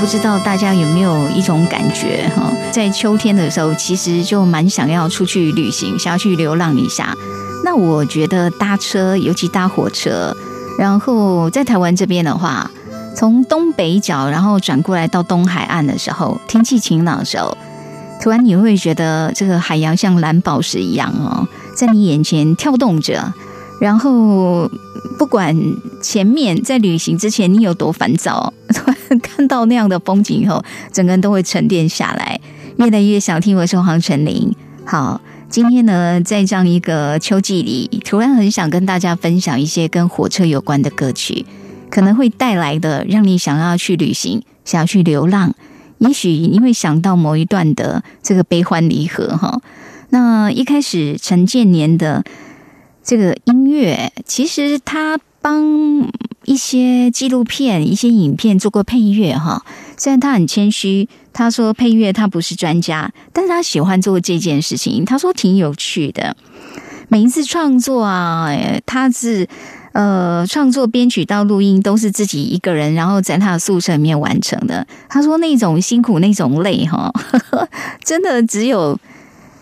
不知道大家有没有一种感觉哈，在秋天的时候，其实就蛮想要出去旅行，想要去流浪一下。那我觉得搭车，尤其搭火车，然后在台湾这边的话，从东北角然后转过来到东海岸的时候，天气晴朗的时候，突然你会觉得这个海洋像蓝宝石一样哦，在你眼前跳动着。然后，不管前面在旅行之前你有多烦躁，看到那样的风景以后，整个人都会沉淀下来，越来越想听我说黄晨林。好，今天呢，在这样一个秋季里，突然很想跟大家分享一些跟火车有关的歌曲，可能会带来的让你想要去旅行，想要去流浪，也许你会想到某一段的这个悲欢离合哈。那一开始陈建年的。这个音乐其实他帮一些纪录片、一些影片做过配乐哈。虽然他很谦虚，他说配乐他不是专家，但是他喜欢做这件事情。他说挺有趣的。每一次创作啊，他是呃创作、编曲到录音都是自己一个人，然后在他的宿舍里面完成的。他说那种辛苦、那种累哈，真的只有。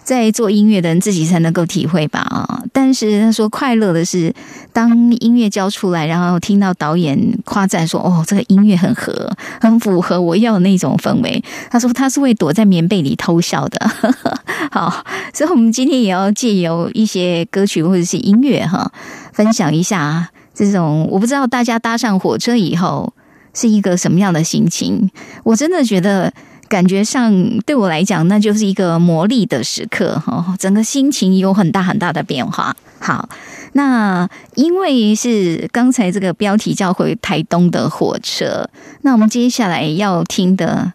在做音乐的人自己才能够体会吧啊！但是他说快乐的是，当音乐交出来，然后听到导演夸赞说：“哦，这个音乐很合，很符合我要的那种氛围。”他说他是会躲在棉被里偷笑的。好，所以我们今天也要借由一些歌曲或者是音乐哈，分享一下这种我不知道大家搭上火车以后是一个什么样的心情。我真的觉得。感觉上对我来讲，那就是一个磨砺的时刻哈，整个心情有很大很大的变化。好，那因为是刚才这个标题叫回台东的火车，那我们接下来要听的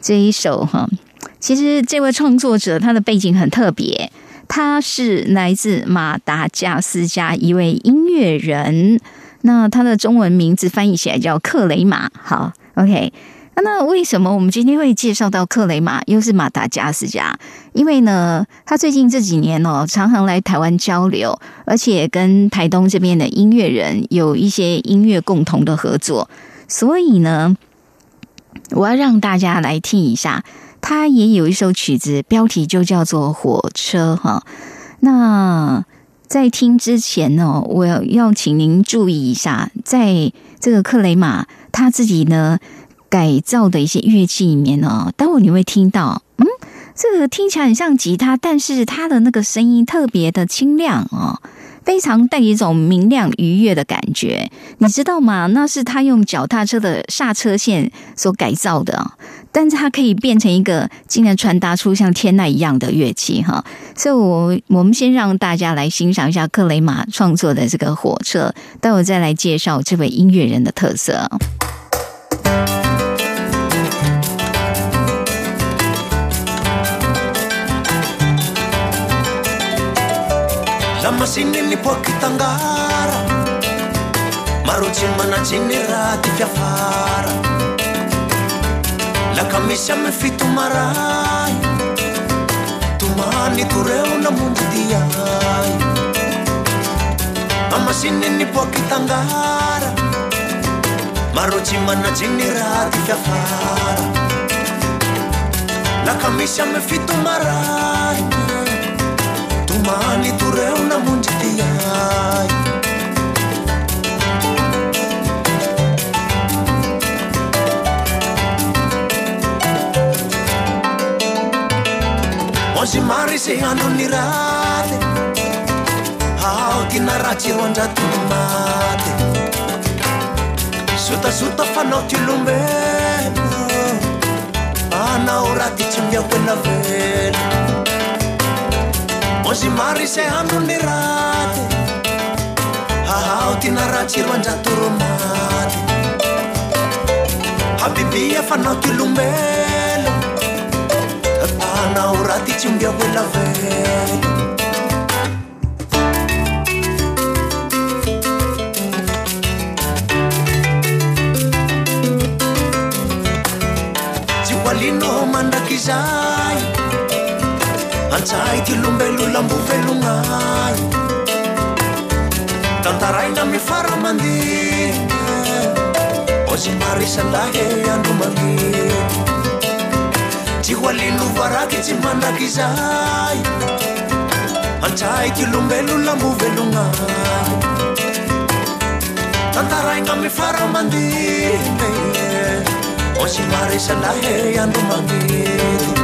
这一首哈，其实这位创作者他的背景很特别，他是来自马达加斯加一位音乐人，那他的中文名字翻译起来叫克雷马。好，OK。那为什么我们今天会介绍到克雷马，又是马达加斯加？因为呢，他最近这几年哦，常常来台湾交流，而且跟台东这边的音乐人有一些音乐共同的合作，所以呢，我要让大家来听一下，他也有一首曲子，标题就叫做《火车》哈。那在听之前呢，我要请您注意一下，在这个克雷马他自己呢。改造的一些乐器里面呢，待会你会听到，嗯，这个听起来很像吉他，但是它的那个声音特别的清亮哦，非常带一种明亮愉悦的感觉，你知道吗？那是他用脚踏车的刹车线所改造的，但是它可以变成一个竟然传达出像天籁一样的乐器哈。所以，我我们先让大家来欣赏一下克雷马创作的这个火车，待会再来介绍这位音乐人的特色。mashinini poakitangara marotsiny manatsiny raha ty fiafara laka misy amy fitomaray tomany toreo namonjy diay amasininy poakitangara marotsy manatsiny raha ty fiafara laka misy amy fitomaray Mali tureu na munjitiai Onsi mari se anu nirate Hao kina tumate Suta suta fanao ti Ana ora ti chimia vena môzy maro um izay hanony ny raty ahao ty naratsiro anjatoro maty habibi afanao ty lombelo anao raha ty tsy ombia hoelavelo mandraky zay antsahity lombelona mbovelonay tantaraina ami faramandiny ozy marisalahe andromanginy tsy ho alinlovaraky tsy manaky izay antsahity lombelona mbovelonay tantaraina ami faramandiny ozy marisalahe andromanginy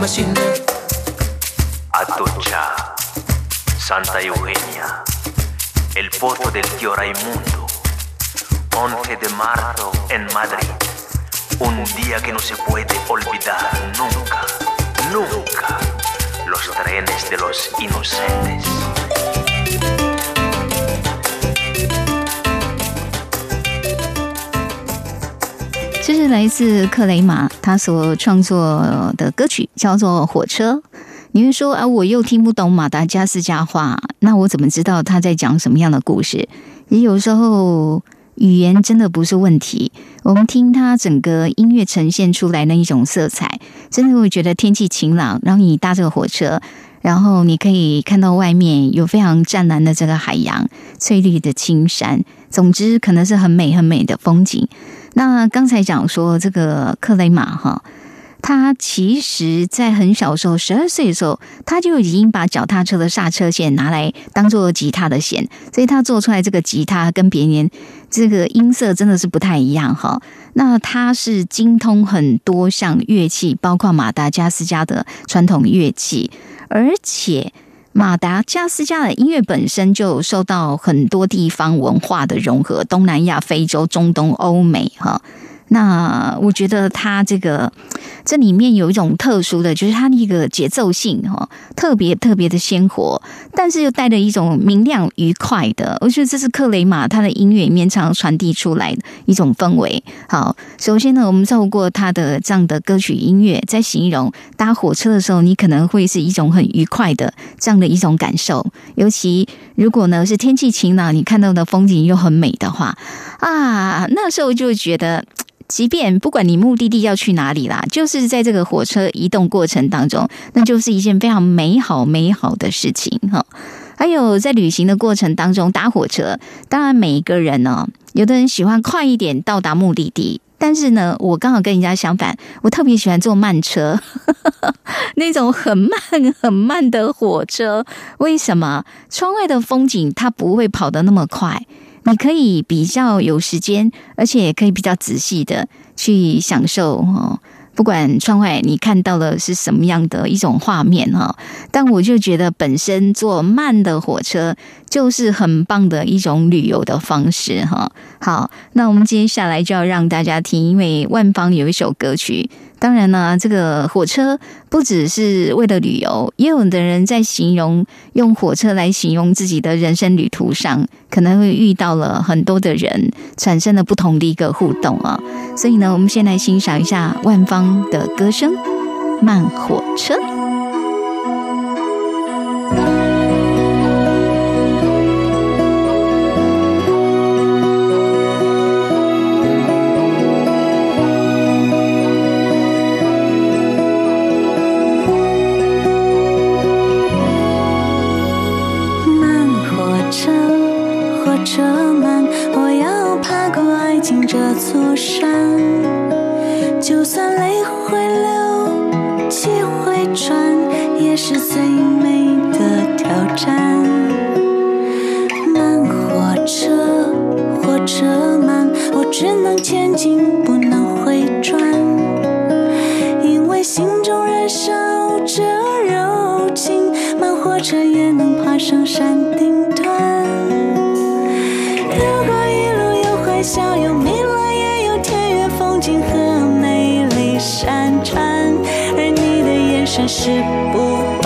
masine. Atocha, Santa Eugenia, el porto del tío Raimundo, 11 de marzo en Madrid, un día que no se puede olvidar nunca, nunca, los trenes de los inocentes. 来自克雷玛他所创作的歌曲，叫做《火车》。你会说啊，我又听不懂马达加斯加话，那我怎么知道他在讲什么样的故事？也有时候语言真的不是问题，我们听他整个音乐呈现出来的一种色彩，真的会觉得天气晴朗，然后你搭这个火车，然后你可以看到外面有非常湛蓝的这个海洋、翠绿的青山，总之可能是很美很美的风景。那刚才讲说这个克雷玛哈，他其实在很小时候，十二岁的时候，他就已经把脚踏车的刹车线拿来当做吉他的弦，所以他做出来这个吉他跟别人这个音色真的是不太一样哈。那他是精通很多项乐器，包括马达加斯加的传统乐器，而且。马达加斯加的音乐本身就受到很多地方文化的融合，东南亚、非洲、中东、欧美，哈。那我觉得它这个这里面有一种特殊的，就是它那个节奏性哈，特别特别的鲜活，但是又带着一种明亮愉快的。我觉得这是克雷玛他的音乐里面常传递出来的一种氛围。好，首先呢，我们透过他的这样的歌曲音乐，在形容搭火车的时候，你可能会是一种很愉快的这样的一种感受。尤其如果呢是天气晴朗，你看到的风景又很美的话，啊，那时候就觉得。即便不管你目的地要去哪里啦，就是在这个火车移动过程当中，那就是一件非常美好美好的事情哈。还有在旅行的过程当中搭火车，当然每一个人呢，有的人喜欢快一点到达目的地，但是呢，我刚好跟人家相反，我特别喜欢坐慢车，那种很慢很慢的火车。为什么？窗外的风景它不会跑得那么快。你可以比较有时间，而且也可以比较仔细的去享受哦。不管窗外你看到的是什么样的一种画面哈，但我就觉得本身坐慢的火车就是很棒的一种旅游的方式哈。好，那我们接下来就要让大家听，因为万芳有一首歌曲。当然呢，这个火车不只是为了旅游，也有的人在形容用火车来形容自己的人生旅途上可能会遇到了很多的人，产生了不同的一个互动啊。所以呢，我们先来欣赏一下万芳的歌声《慢火车》。座山就算泪会流气会喘也是最美的挑战慢火车火车慢我只能前进不能回转因为心中燃烧着柔情慢火车也能爬上山顶端如果一路有欢笑有梦山川而你的眼神是不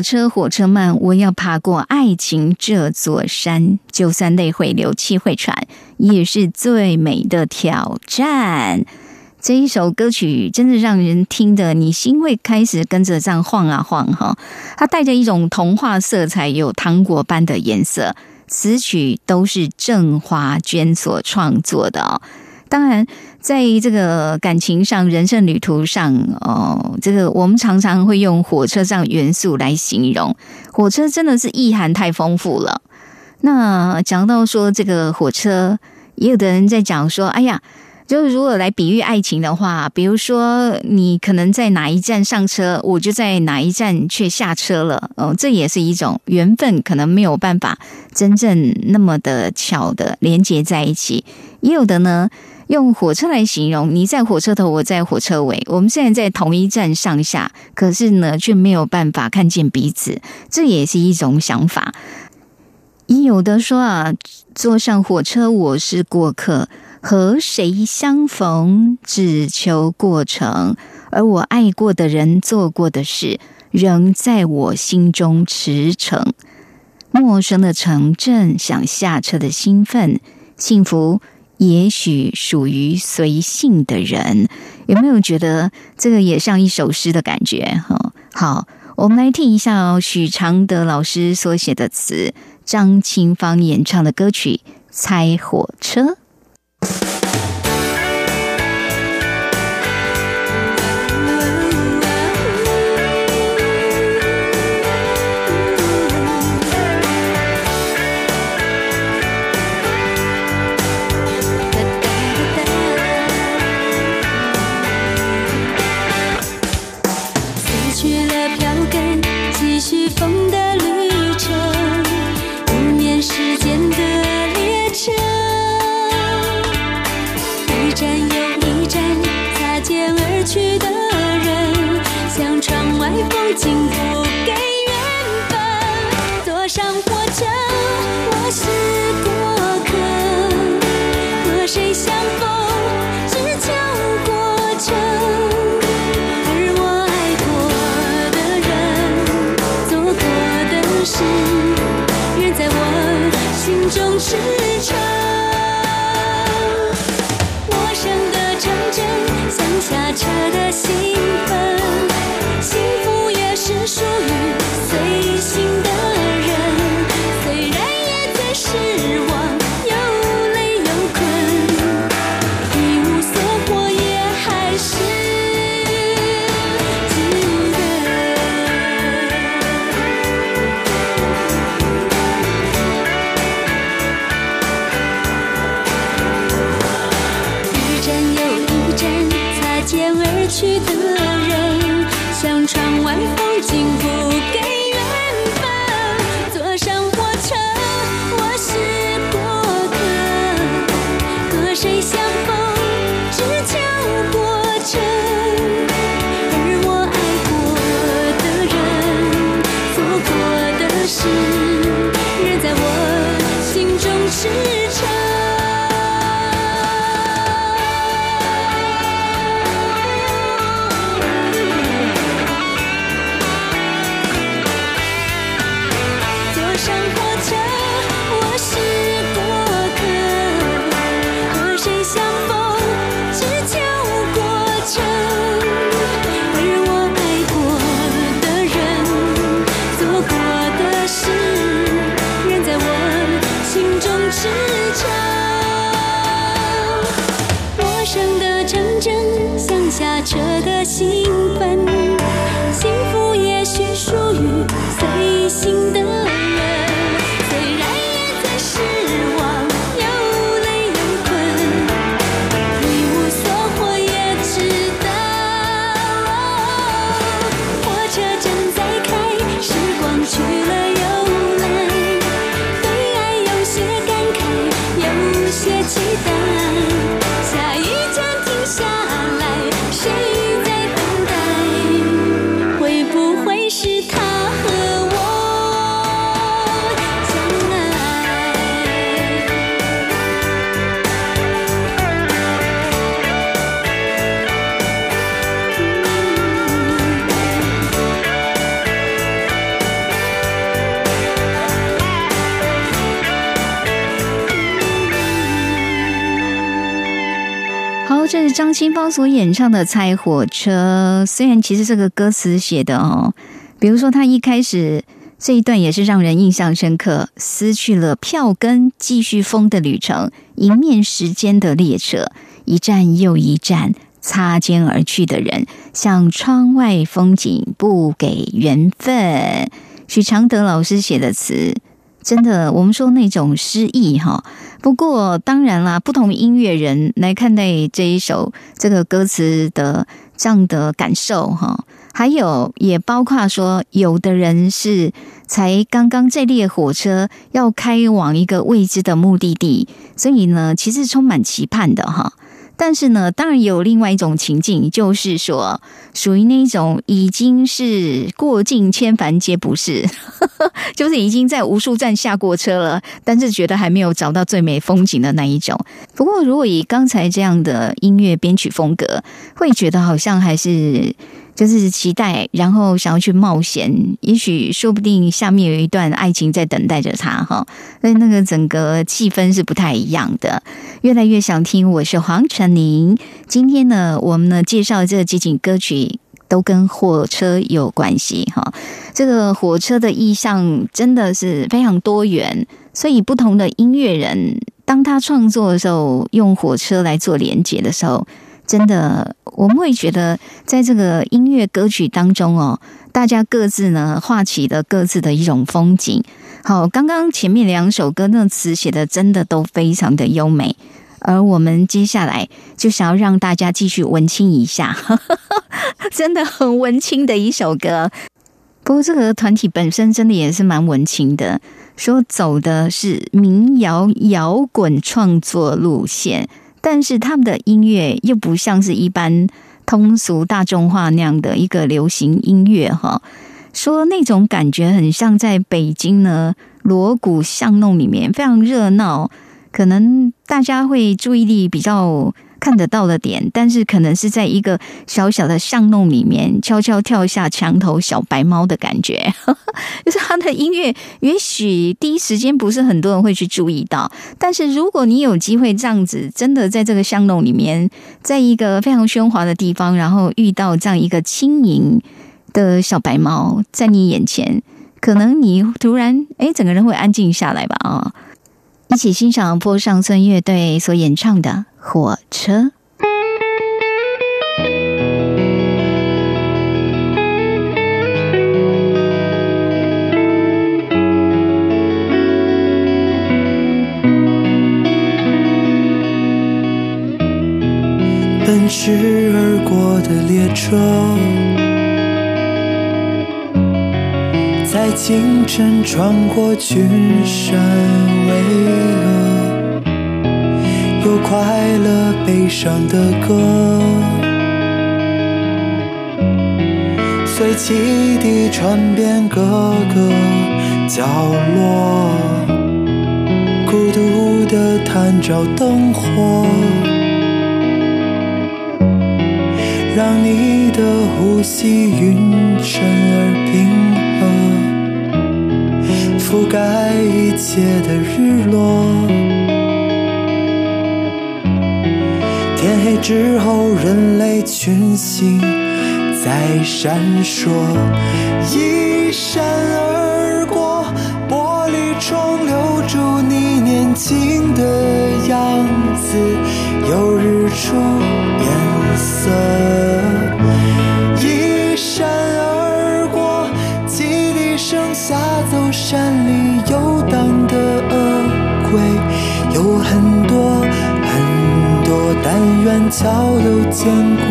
车火车慢，我要爬过爱情这座山。就算泪会流，气会喘，也是最美的挑战。这一首歌曲真的让人听的，你心会开始跟着这样晃啊晃哈。它带着一种童话色彩，有糖果般的颜色。词曲都是郑华娟所创作的哦。当然，在这个感情上、人生旅途上，哦，这个我们常常会用火车上元素来形容。火车真的是意涵太丰富了。那讲到说这个火车，也有的人在讲说，哎呀，就是如果来比喻爱情的话，比如说你可能在哪一站上车，我就在哪一站却下车了。哦，这也是一种缘分，可能没有办法真正那么的巧的连接在一起。也有的呢。用火车来形容，你在火车头，我在火车尾，我们现在在同一站上下，可是呢，却没有办法看见彼此，这也是一种想法。也有的说啊，坐上火车我是过客，和谁相逢只求过程，而我爱过的人做过的事，仍在我心中驰骋。陌生的城镇，想下车的兴奋，幸福也许属于随性的人。有没有觉得这个也像一首诗的感觉？哈，好，我们来听一下，许常德老师所写的词。张清芳演唱的歌曲《猜火车》。这张清芳所演唱的《猜火车》，虽然其实这个歌词写的哦，比如说他一开始这一段也是让人印象深刻。失去了票根，继续风的旅程，迎面时间的列车，一站又一站，擦肩而去的人，像窗外风景，不给缘分。许常德老师写的词。真的，我们说那种诗意哈。不过当然啦，不同音乐人来看待这一首这个歌词的这样的感受哈。还有也包括说，有的人是才刚刚这列火车要开往一个未知的目的地，所以呢，其实充满期盼的哈。但是呢，当然有另外一种情境，就是说属于那种已经是过尽千帆皆不是，就是已经在无数站下过车了，但是觉得还没有找到最美风景的那一种。不过，如果以刚才这样的音乐编曲风格，会觉得好像还是。就是期待，然后想要去冒险，也许说不定下面有一段爱情在等待着他哈。所以那个整个气氛是不太一样的。越来越想听，我是黄晨宁。今天呢，我们呢介绍这几景歌曲都跟火车有关系哈。这个火车的意象真的是非常多元，所以不同的音乐人当他创作的时候，用火车来做连接的时候。真的，我们会觉得，在这个音乐歌曲当中哦，大家各自呢画起了各自的一种风景。好，刚刚前面两首歌那词写的真的都非常的优美，而我们接下来就想要让大家继续文青一下，真的很文青的一首歌。不过这个团体本身真的也是蛮文青的，说走的是民谣摇滚创作路线。但是他们的音乐又不像是一般通俗大众化那样的一个流行音乐哈，说那种感觉很像在北京呢锣鼓巷弄里面非常热闹，可能大家会注意力比较。看得到的点，但是可能是在一个小小的巷弄里面悄悄跳下墙头小白猫的感觉，就是他的音乐，也许第一时间不是很多人会去注意到，但是如果你有机会这样子，真的在这个巷弄里面，在一个非常喧哗的地方，然后遇到这样一个轻盈的小白猫在你眼前，可能你突然哎，整个人会安静下来吧啊！一起欣赏坡上村乐队所演唱的。火车，奔驰而过的列车，在清晨穿过群山巍峨。有快乐悲伤的歌，随汽笛传遍各个角落，孤独的探照灯火，让你的呼吸匀称而平，覆盖一切的日落。天黑之后，人类群星在闪烁，一闪而过，玻璃窗留住你年轻的样子，有日出颜色。但愿桥都坚固，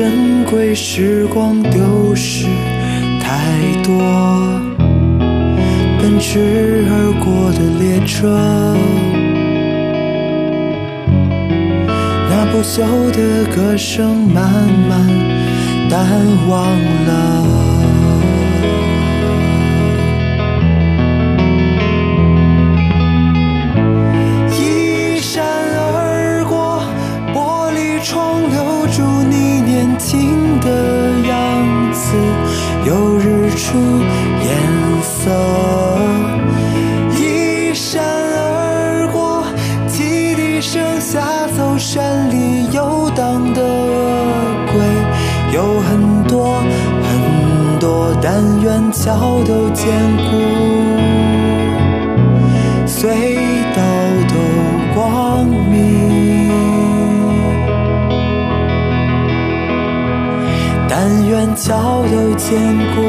珍贵时光丢失太多，奔驰而过的列车，那不朽的歌声慢慢淡忘了。一闪而过，玻璃窗留住你年轻的样子有日出颜色，一闪而过，汽笛声下走山里游荡的鹅龟，有很多很多，但愿桥都坚固，隧桥都坚固，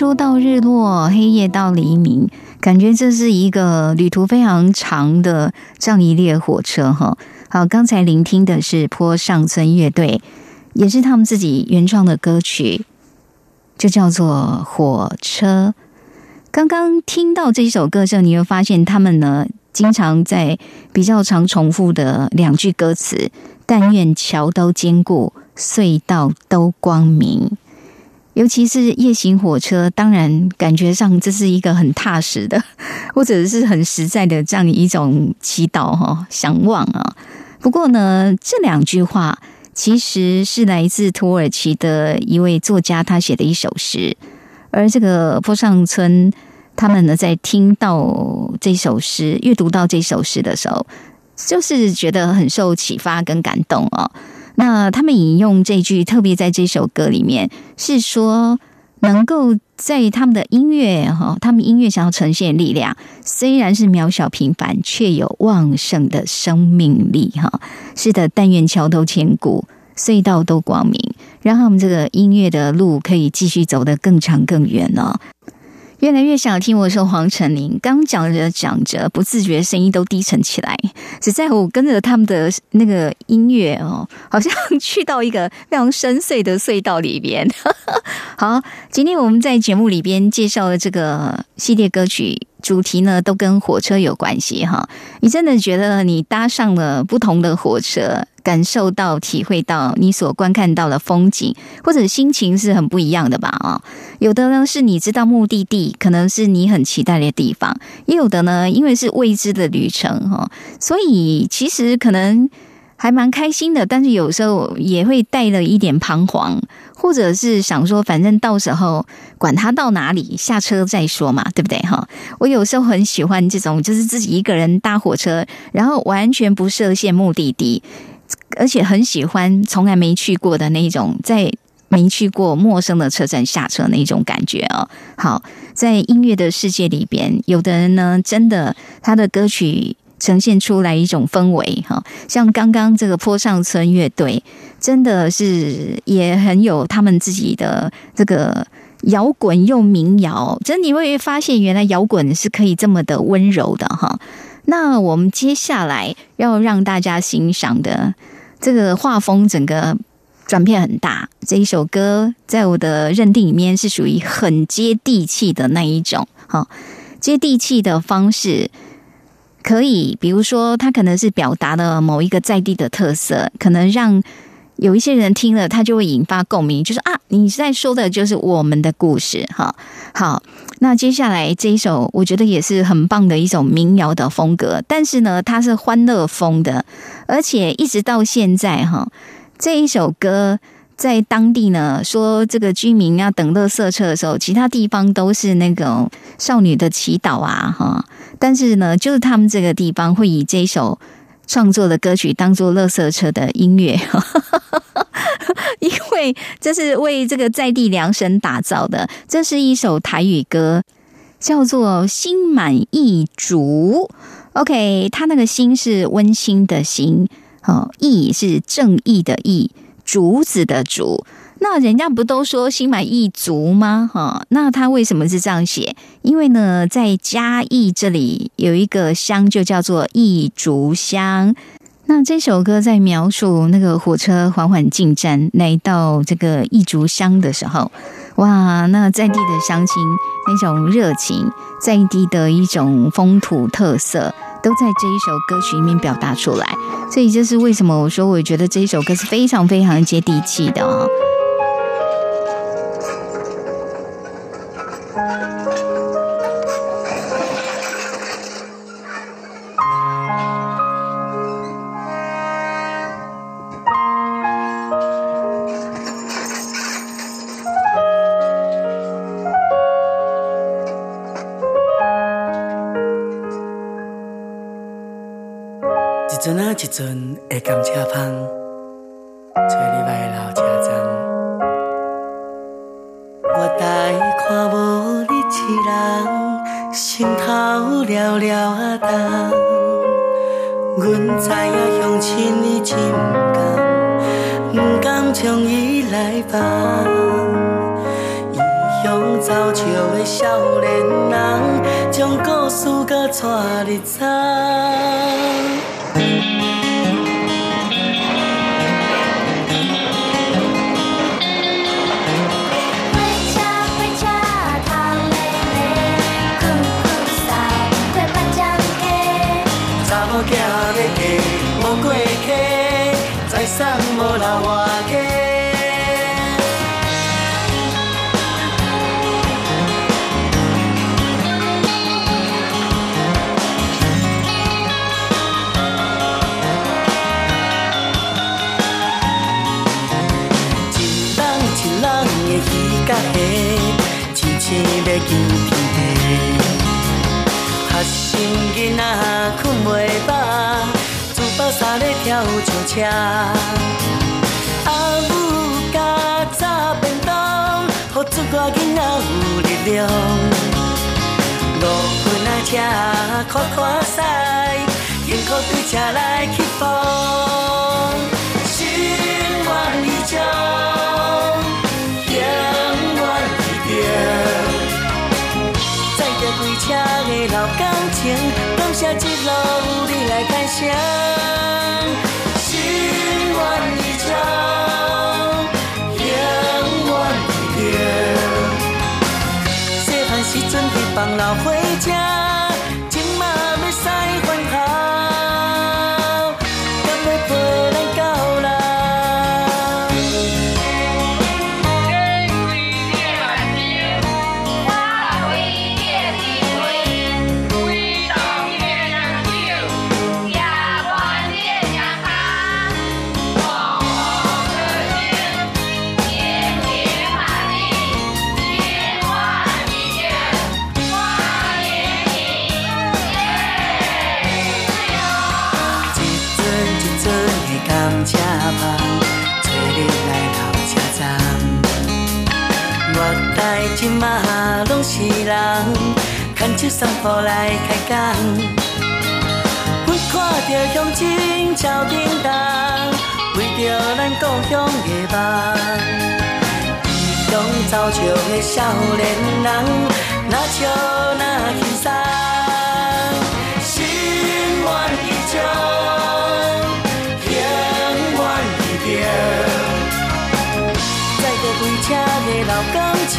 出到日落，黑夜到黎明，感觉这是一个旅途非常长的这样一列火车哈。好，刚才聆听的是坡上村乐队，也是他们自己原创的歌曲，就叫做《火车》。刚刚听到这首歌的时候，你会发现他们呢，经常在比较常重复的两句歌词：“但愿桥都坚固，隧道都光明。”尤其是夜行火车，当然感觉上这是一个很踏实的，或者是很实在的这样一种祈祷哈、向往啊。不过呢，这两句话其实是来自土耳其的一位作家他写的一首诗，而这个坡上村他们呢，在听到这首诗、阅读到这首诗的时候，就是觉得很受启发跟感动哦。那他们引用这句，特别在这首歌里面是说，能够在他们的音乐哈，他们音乐想要呈现力量，虽然是渺小平凡，却有旺盛的生命力哈。是的，但愿桥头千古，隧道都光明，让他们这个音乐的路可以继续走得更长更远哦。越来越想听我说黄成林，刚讲着讲着，不自觉声音都低沉起来。只在乎跟着他们的那个音乐哦，好像 去到一个非常深邃的隧道里边。好，今天我们在节目里边介绍了这个系列歌曲主题呢，都跟火车有关系哈。你真的觉得你搭上了不同的火车？感受到、体会到你所观看到的风景，或者心情是很不一样的吧？啊，有的呢是你知道目的地，可能是你很期待的地方；也有的呢，因为是未知的旅程哈，所以其实可能还蛮开心的，但是有时候也会带了一点彷徨，或者是想说，反正到时候管他到哪里，下车再说嘛，对不对？哈，我有时候很喜欢这种，就是自己一个人搭火车，然后完全不设限目的地。而且很喜欢从来没去过的那种，在没去过陌生的车站下车那种感觉哦。好，在音乐的世界里边，有的人呢，真的他的歌曲呈现出来一种氛围哈，像刚刚这个坡上村乐队，真的是也很有他们自己的这个摇滚又民谣，真你会发现原来摇滚是可以这么的温柔的哈。那我们接下来要让大家欣赏的这个画风，整个转变很大。这一首歌在我的认定里面是属于很接地气的那一种，哈，接地气的方式可以，比如说它可能是表达了某一个在地的特色，可能让有一些人听了，他就会引发共鸣，就是啊，你在说的就是我们的故事，哈，好。那接下来这一首，我觉得也是很棒的一种民谣的风格，但是呢，它是欢乐风的，而且一直到现在哈，这一首歌在当地呢，说这个居民要等乐色车的时候，其他地方都是那种少女的祈祷啊哈，但是呢，就是他们这个地方会以这首创作的歌曲当做垃圾车的音乐，因为。这是为这个在地量身打造的。这是一首台语歌，叫做《心满意足》。OK，它那个“心”是温馨的“心”，哦，“意”是正义的“意”，竹子的“竹”。那人家不都说心满意足吗？哈，那他为什么是这样写？因为呢，在嘉义这里有一个乡，就叫做义竹乡。那这首歌在描述那个火车缓缓进站，来到这个义竹乡的时候，哇，那在地的乡亲那种热情，在地的一种风土特色，都在这一首歌曲里面表达出来。所以这是为什么我说，我觉得这一首歌是非常非常接地气的哦。阿母加早便当，予出外囡仔有力量。五分啊车看看驶，幸福对车来起风。心愿已终，永远记着，载着归车的老感情，感谢一路你来感谢。放老回家。送货来开工，阮看着乡亲超叮当，为着咱故乡的梦。异乡走笑的少年人，那笑哪轻松，心愿已终，永远记着。载着归车的老感情，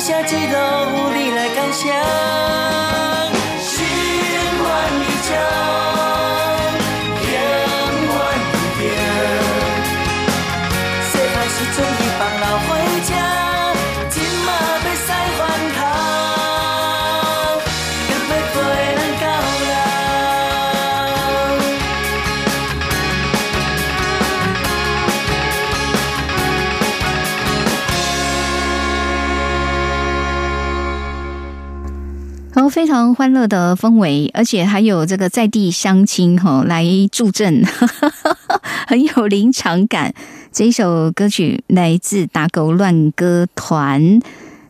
感谢一路你来感谢。欢乐的氛围，而且还有这个在地乡亲哈来助阵，很有临场感。这一首歌曲来自打狗乱歌团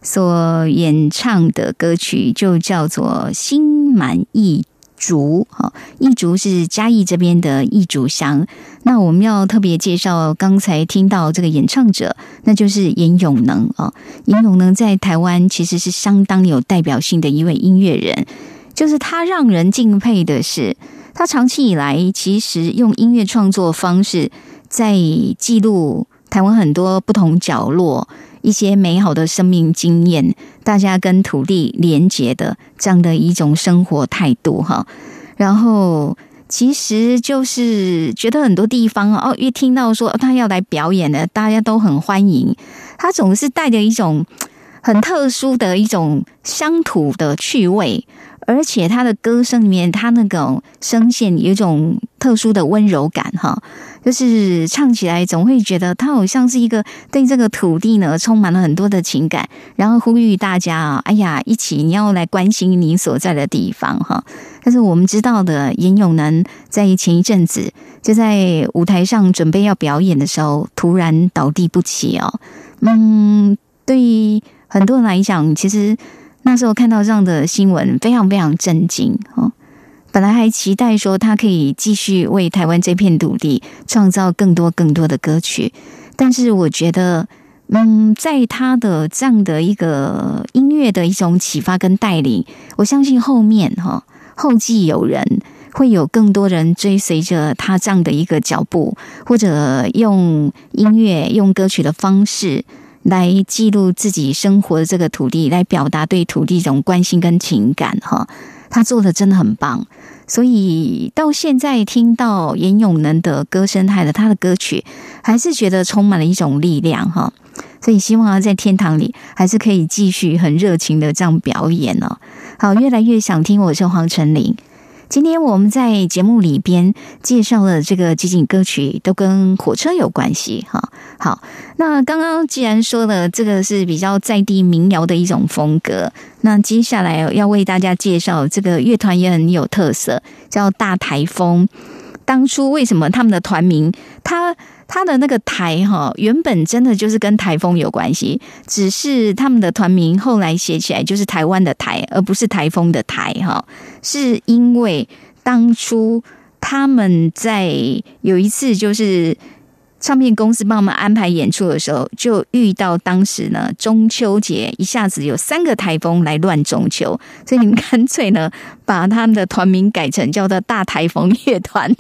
所演唱的歌曲，就叫做《心满意竹》哈。一竹是嘉义这边的一竹乡。那我们要特别介绍刚才听到这个演唱者，那就是严永能啊。严永能在台湾其实是相当有代表性的一位音乐人，就是他让人敬佩的是，他长期以来其实用音乐创作方式在记录台湾很多不同角落一些美好的生命经验，大家跟土地连结的这样的一种生活态度哈。然后。其实就是觉得很多地方哦，一听到说他要来表演的，大家都很欢迎。他总是带着一种很特殊的一种乡土的趣味。而且他的歌声里面，他那种声线有一种特殊的温柔感，哈，就是唱起来总会觉得他好像是一个对这个土地呢充满了很多的情感，然后呼吁大家啊，哎呀，一起你要来关心你所在的地方，哈。但是我们知道的，严永南在前一阵子就在舞台上准备要表演的时候，突然倒地不起哦。嗯，对于很多人来讲，其实。那时候看到这样的新闻，非常非常震惊哦。本来还期待说他可以继续为台湾这片土地创造更多更多的歌曲，但是我觉得，嗯，在他的这样的一个音乐的一种启发跟带领，我相信后面哈后继有人，会有更多人追随着他这样的一个脚步，或者用音乐用歌曲的方式。来记录自己生活的这个土地，来表达对土地一种关心跟情感，哈，他做的真的很棒。所以到现在听到严永能的歌声，还有他的歌曲，还是觉得充满了一种力量，哈。所以希望他在天堂里还是可以继续很热情的这样表演呢。好，越来越想听，我是黄成林。今天我们在节目里边介绍了这个集锦歌曲，都跟火车有关系哈。好，那刚刚既然说了这个是比较在地民谣的一种风格，那接下来要为大家介绍这个乐团也很有特色，叫大台风。当初为什么他们的团名，他他的那个台哈，原本真的就是跟台风有关系，只是他们的团名后来写起来就是台湾的台，而不是台风的台哈，是因为当初他们在有一次就是。唱片公司帮我们安排演出的时候，就遇到当时呢中秋节一下子有三个台风来乱中秋，所以你们干脆呢把他们的团名改成叫做大台风乐团，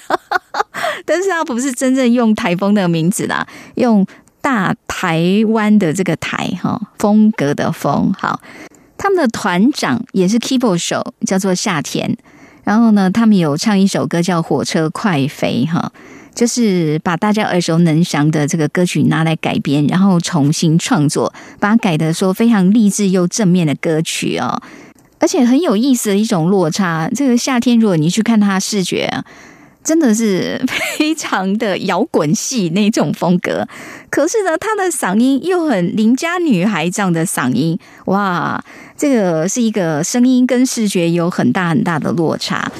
但是他不是真正用台风的名字啦，用大台湾的这个台哈风格的风。好，他们的团长也是 keyboard 手，叫做夏天。然后呢，他们有唱一首歌叫《火车快飞》哈。就是把大家耳熟能详的这个歌曲拿来改编，然后重新创作，把它改的说非常励志又正面的歌曲哦，而且很有意思的一种落差。这个夏天，如果你去看他视觉，真的是非常的摇滚系那种风格。可是呢，他的嗓音又很邻家女孩这样的嗓音，哇，这个是一个声音跟视觉有很大很大的落差。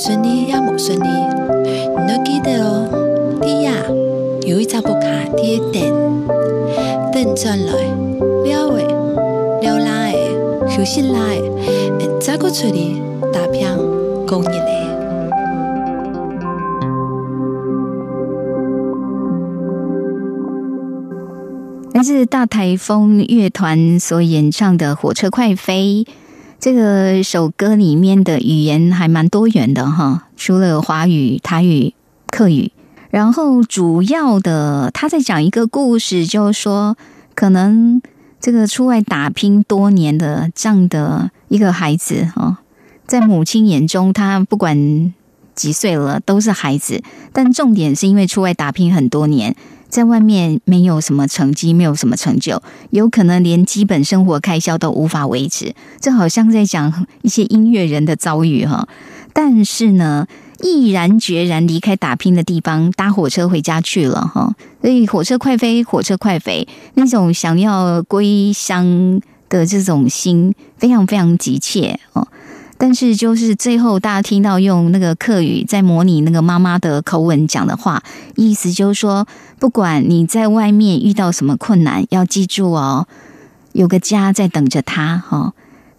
顺利也冇顺利，你都記得哦。啲呀，有一隻木卡啲等，等轉來，了誒，了來誒，休息來，誒，再個出嚟打拼工業咧。来自大台风乐团所演唱的《火车快飞》这个首歌里面的语言还蛮多元的哈，除了华语、台语、客语，然后主要的他在讲一个故事，就是说可能这个出外打拼多年的这样的一个孩子哈，在母亲眼中，他不管几岁了都是孩子，但重点是因为出外打拼很多年。在外面没有什么成绩，没有什么成就，有可能连基本生活开销都无法维持。这好像在讲一些音乐人的遭遇哈。但是呢，毅然决然离开打拼的地方，搭火车回家去了哈。所以火车快飞，火车快飞，那种想要归乡的这种心，非常非常急切哦。但是就是最后大家听到用那个客语在模拟那个妈妈的口吻讲的话，意思就是说，不管你在外面遇到什么困难，要记住哦，有个家在等着他哈，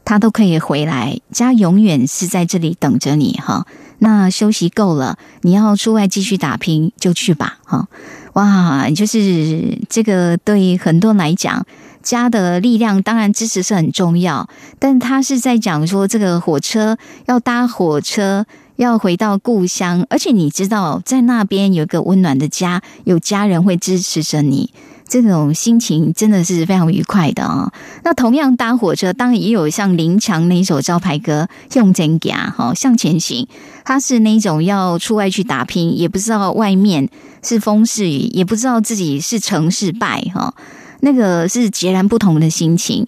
他都可以回来，家永远是在这里等着你哈。那休息够了，你要出外继续打拼就去吧哈。哇，就是这个对很多来讲。家的力量当然支持是很重要，但他是在讲说这个火车要搭火车要回到故乡，而且你知道在那边有一个温暖的家，有家人会支持着你，这种心情真的是非常愉快的啊、那同样搭火车，当然也有像林强那一首招牌歌《用真家》哈向前行，他是那种要出外去打拼，也不知道外面是风是雨，也不知道自己是成是败哈。那个是截然不同的心情，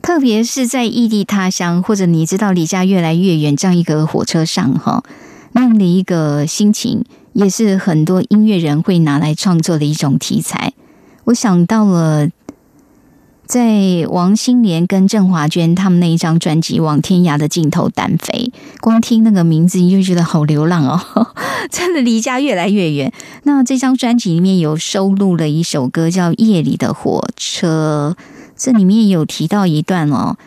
特别是在异地他乡，或者你知道离家越来越远这样一个火车上哈，那样的一个心情，也是很多音乐人会拿来创作的一种题材。我想到了。在王心莲跟郑华娟他们那一张专辑《往天涯的尽头单飞》，光听那个名字你就觉得好流浪哦，真的离家越来越远。那这张专辑里面有收录了一首歌叫《夜里的火车》，这里面有提到一段哦，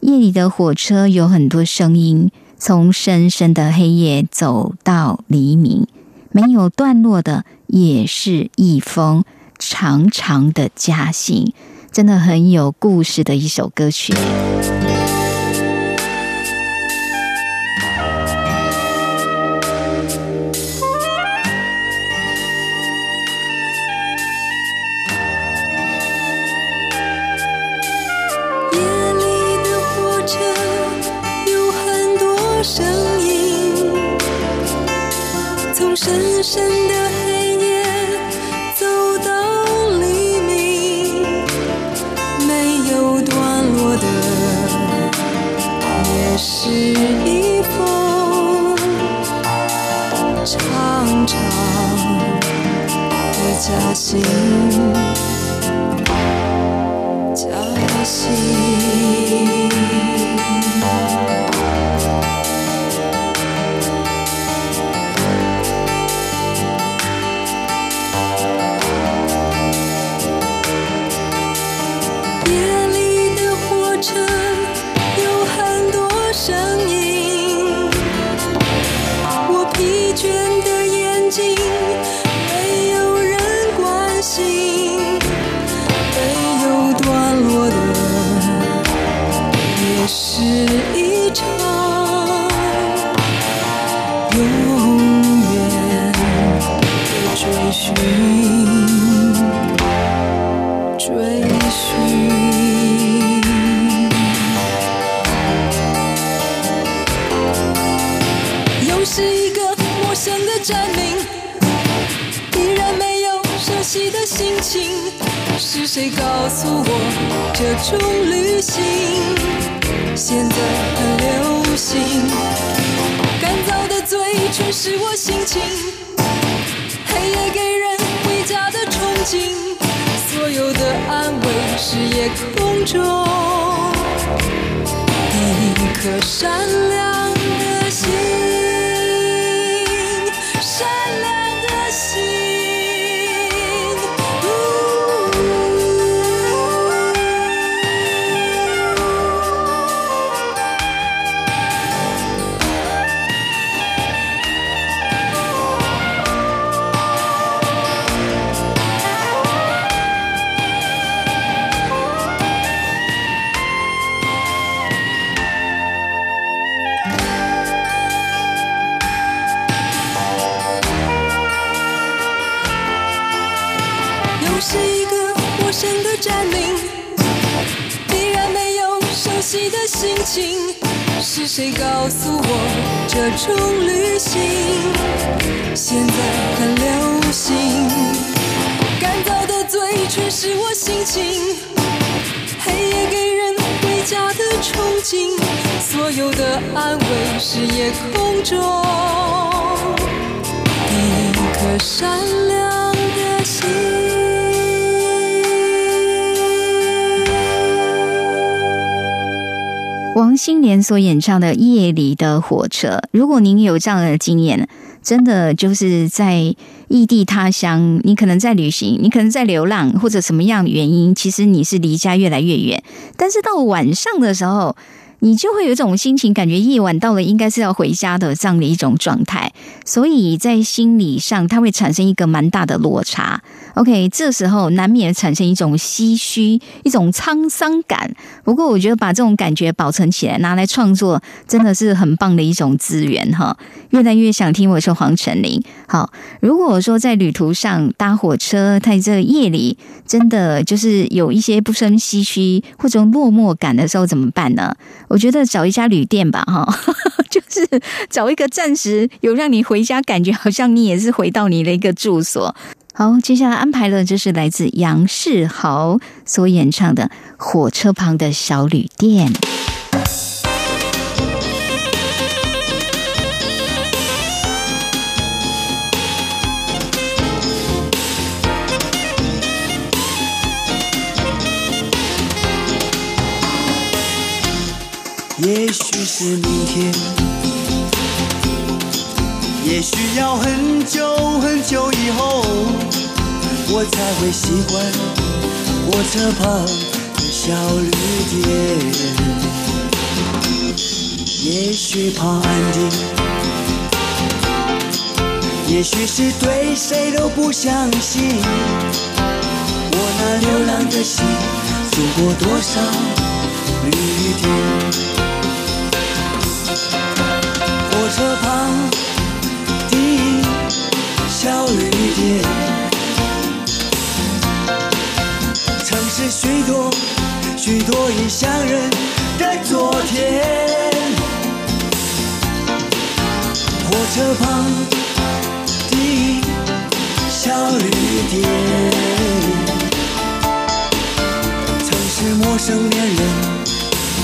夜里的火车有很多声音，从深深的黑夜走到黎明，没有段落的也是一封长长的家信。真的很有故事的一首歌曲。夜里的火车有很多声音，从深深的是一封长长的家信。家信。是一场永远的追寻，追寻。又是一个陌生的站名。依然没有熟悉的心情，是谁告诉我这种旅行现在很流行？干燥的嘴唇是我心情，黑夜给人回家的憧憬，所有的安慰是夜空中一颗善良的心。心情。是谁告诉我这种旅行现在很流行？干燥的嘴唇是我心情，黑夜给人回家的憧憬，所有的安慰是夜空中第一颗闪亮王心莲所演唱的《夜里的火车》，如果您有这样的经验，真的就是在异地他乡，你可能在旅行，你可能在流浪，或者什么样的原因，其实你是离家越来越远。但是到晚上的时候，你就会有一种心情，感觉夜晚到了，应该是要回家的这样的一种状态，所以在心理上，它会产生一个蛮大的落差。OK，这时候难免产生一种唏嘘、一种沧桑感。不过，我觉得把这种感觉保存起来，拿来创作，真的是很棒的一种资源哈。越来越想听我说黄晨林。好，如果说在旅途上搭火车，在这夜里，真的就是有一些不胜唏嘘或者落寞感的时候，怎么办呢？我觉得找一家旅店吧，哈，就是找一个暂时有让你回家，感觉好像你也是回到你的一个住所。好接下来安排的就是来自杨世豪所演唱的火车旁的小旅店。也许是明天也许要很久很久以后，我才会习惯火车旁的小旅店。也许怕安定，也许是对谁都不相信。我那流浪的心，走过多少旅店？火车旁旅店，曾是许多许多异乡人的昨天。火车旁的小旅店，曾是陌生恋人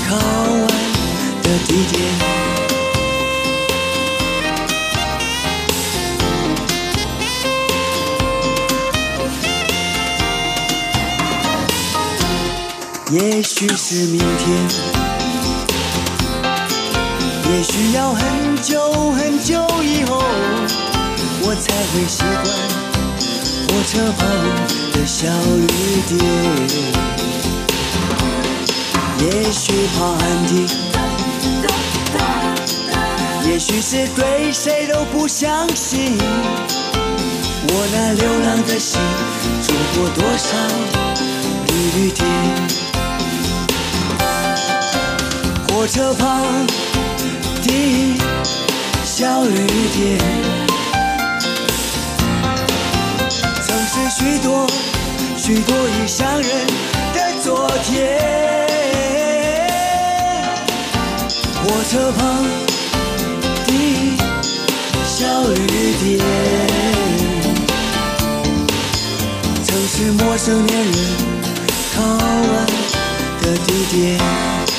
靠岸的地点。也许是明天，也许要很久很久以后，我才会习惯火车旁的小旅店。也许怕安定，也许是对谁都不相信。我那流浪的心，走过多少旅店？车旁的小旅店，曾是许多许多异乡人的昨天。火车旁的小旅店，曾是陌生恋人靠岸的地点。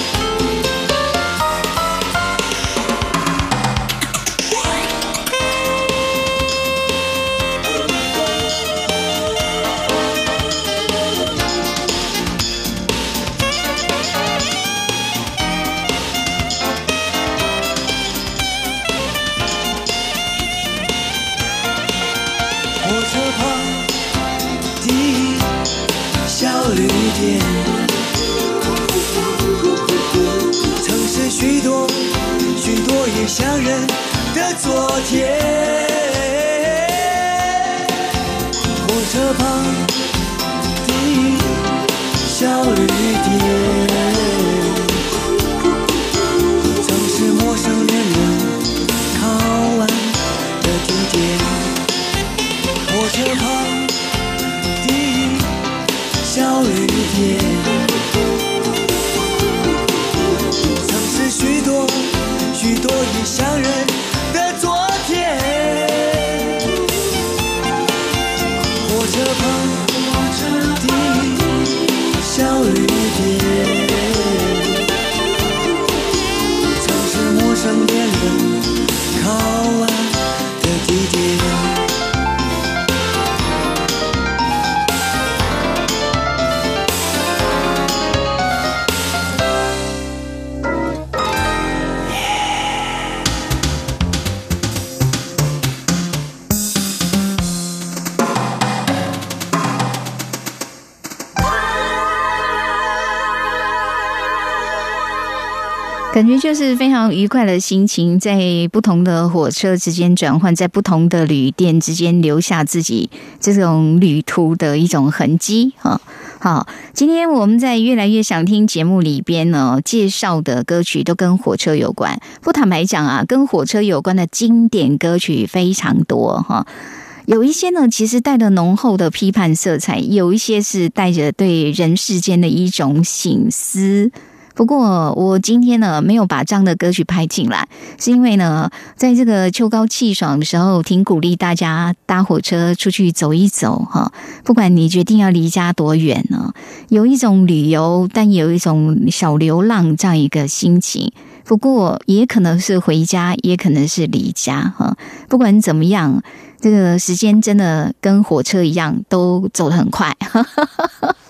就是非常愉快的心情，在不同的火车之间转换，在不同的旅店之间留下自己这种旅途的一种痕迹哈。好，今天我们在越来越想听节目里边呢，介绍的歌曲都跟火车有关。不坦白讲啊，跟火车有关的经典歌曲非常多哈。有一些呢，其实带着浓厚的批判色彩；有一些是带着对人世间的一种醒思。不过，我今天呢没有把这样的歌曲拍进来，是因为呢，在这个秋高气爽的时候，挺鼓励大家搭火车出去走一走哈。不管你决定要离家多远呢，有一种旅游，但也有一种小流浪这样一个心情。不过，也可能是回家，也可能是离家哈。不管怎么样，这个时间真的跟火车一样，都走得很快。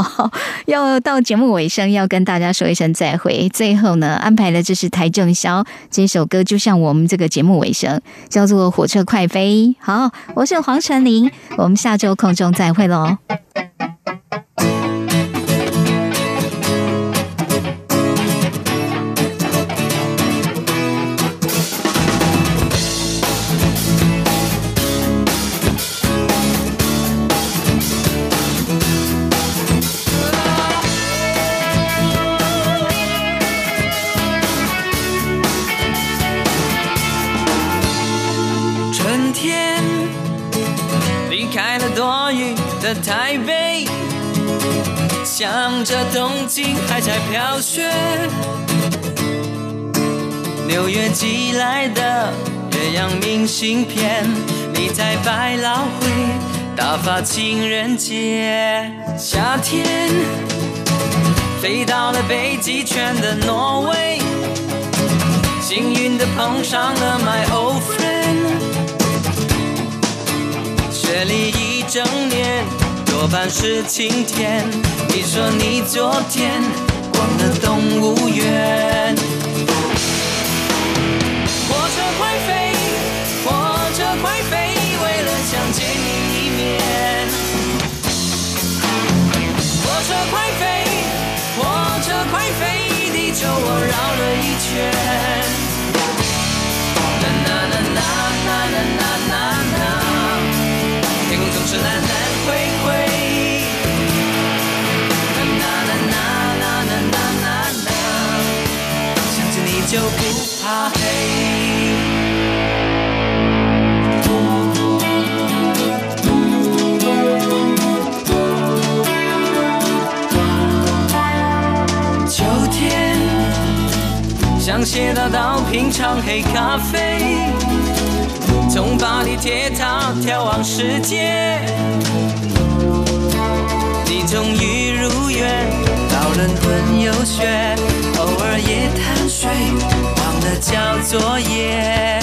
好，要到节目尾声，要跟大家说一声再会。最后呢，安排的就是台正宵这首歌，就像我们这个节目尾声，叫做《火车快飞》。好，我是黄晨林，我们下周空中再会喽。想着东京还在飘雪。纽约寄来的岳阳明信片，你在百老汇打发情人节。夏天飞到了北极圈的挪威，幸运的碰上了 my old friend。雪里一整年，多半是晴天。你说你昨天逛了动物园。火车快飞火车快飞为了想见你一面。火车快飞火车快飞地球我绕了一圈。啦啦啦啦啦啦啦啦就不怕黑。秋天，想写到到品尝黑咖啡，从巴黎铁塔眺望世界。你终于如愿，到伦敦游学，偶尔也贪睡，忘了交作业。